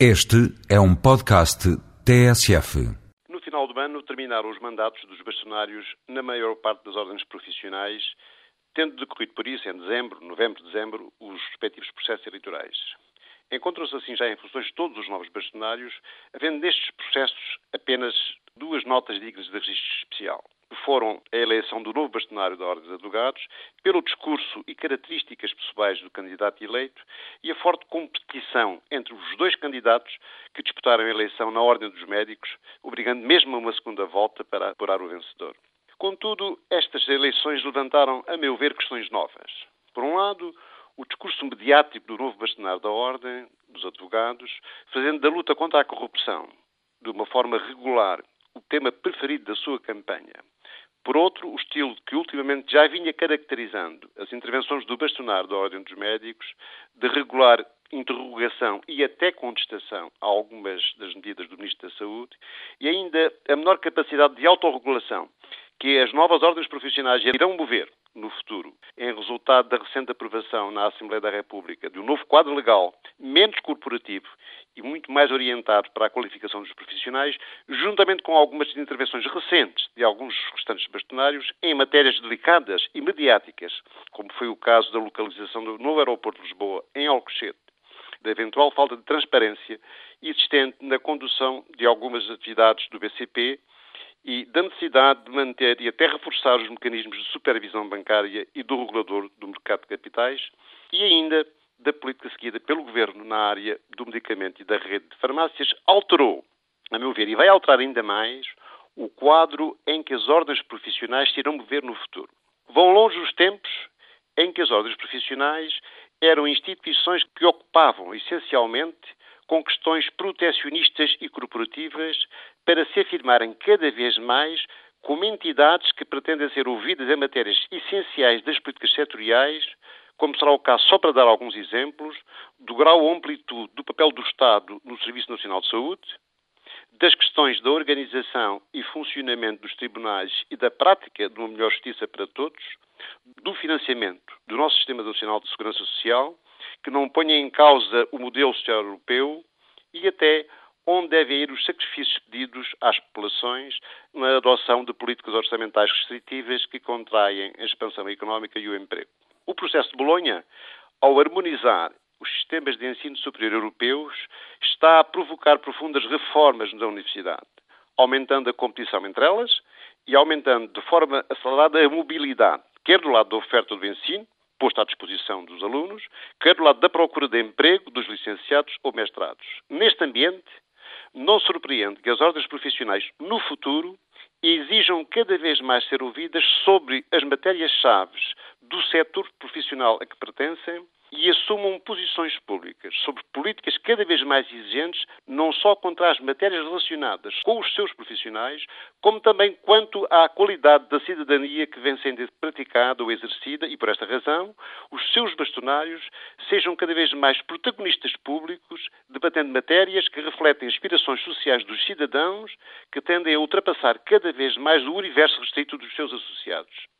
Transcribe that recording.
Este é um podcast TSF. No final do ano terminaram os mandatos dos bastonários na maior parte das ordens profissionais, tendo decorrido por isso, em dezembro, novembro, dezembro, os respectivos processos eleitorais. Encontram-se assim já em funções todos os novos bastonários, havendo nestes processos apenas duas notas dignas de registro especial do novo bastonário da Ordem dos Advogados, pelo discurso e características pessoais do candidato eleito e a forte competição entre os dois candidatos que disputaram a eleição na Ordem dos Médicos, obrigando mesmo a uma segunda volta para apurar o vencedor. Contudo, estas eleições levantaram, a meu ver, questões novas. Por um lado, o discurso mediático do novo bastonário da Ordem dos Advogados, fazendo da luta contra a corrupção, de uma forma regular, o tema preferido da sua campanha. Por outro, o estilo que ultimamente já vinha caracterizando as intervenções do bastonário da Ordem dos Médicos, de regular interrogação e até contestação a algumas das medidas do Ministro da Saúde, e ainda a menor capacidade de autorregulação que as novas ordens profissionais irão mover no futuro, em resultado da recente aprovação na Assembleia da República de um novo quadro legal menos corporativo e muito mais orientado para a qualificação dos profissionais, juntamente com algumas intervenções recentes de alguns restantes bastonários em matérias delicadas e mediáticas, como foi o caso da localização do novo aeroporto de Lisboa em Alcochete, da eventual falta de transparência existente na condução de algumas atividades do BCP e da necessidade de manter e até reforçar os mecanismos de supervisão bancária e do regulador do mercado de capitais e ainda da política seguida pelo Governo na área do medicamento e da rede de farmácias alterou, a meu ver, e vai alterar ainda mais, o quadro em que as ordens profissionais se irão mover no futuro. Vão longe os tempos em que as ordens profissionais eram instituições que preocupavam essencialmente com questões protecionistas e corporativas para se afirmarem cada vez mais como entidades que pretendem ser ouvidas em matérias essenciais das políticas setoriais, como será o caso, só para dar alguns exemplos, do grau ou amplitude do papel do Estado no Serviço Nacional de Saúde, das questões da organização e funcionamento dos tribunais e da prática de uma melhor justiça para todos, do financiamento do nosso Sistema Nacional de Segurança Social, que não ponha em causa o modelo social europeu e até onde devem ir os sacrifícios pedidos às populações na adoção de políticas orçamentais restritivas que contraem a expansão económica e o emprego. O processo de Bolonha, ao harmonizar os sistemas de ensino superior europeus, está a provocar profundas reformas na universidade, aumentando a competição entre elas e aumentando de forma acelerada a mobilidade, quer do lado da oferta do ensino, posto à disposição dos alunos, quer do lado da procura de emprego dos licenciados ou mestrados. Neste ambiente, não surpreende que as ordens profissionais, no futuro, exijam cada vez mais ser ouvidas sobre as matérias-chave do setor profissional a que pertencem e assumam posições públicas sobre políticas cada vez mais exigentes, não só contra as matérias relacionadas com os seus profissionais, como também quanto à qualidade da cidadania que vem sendo praticada ou exercida, e por esta razão, os seus bastonários sejam cada vez mais protagonistas públicos, debatendo matérias que refletem aspirações sociais dos cidadãos, que tendem a ultrapassar cada vez mais o universo restrito dos seus associados.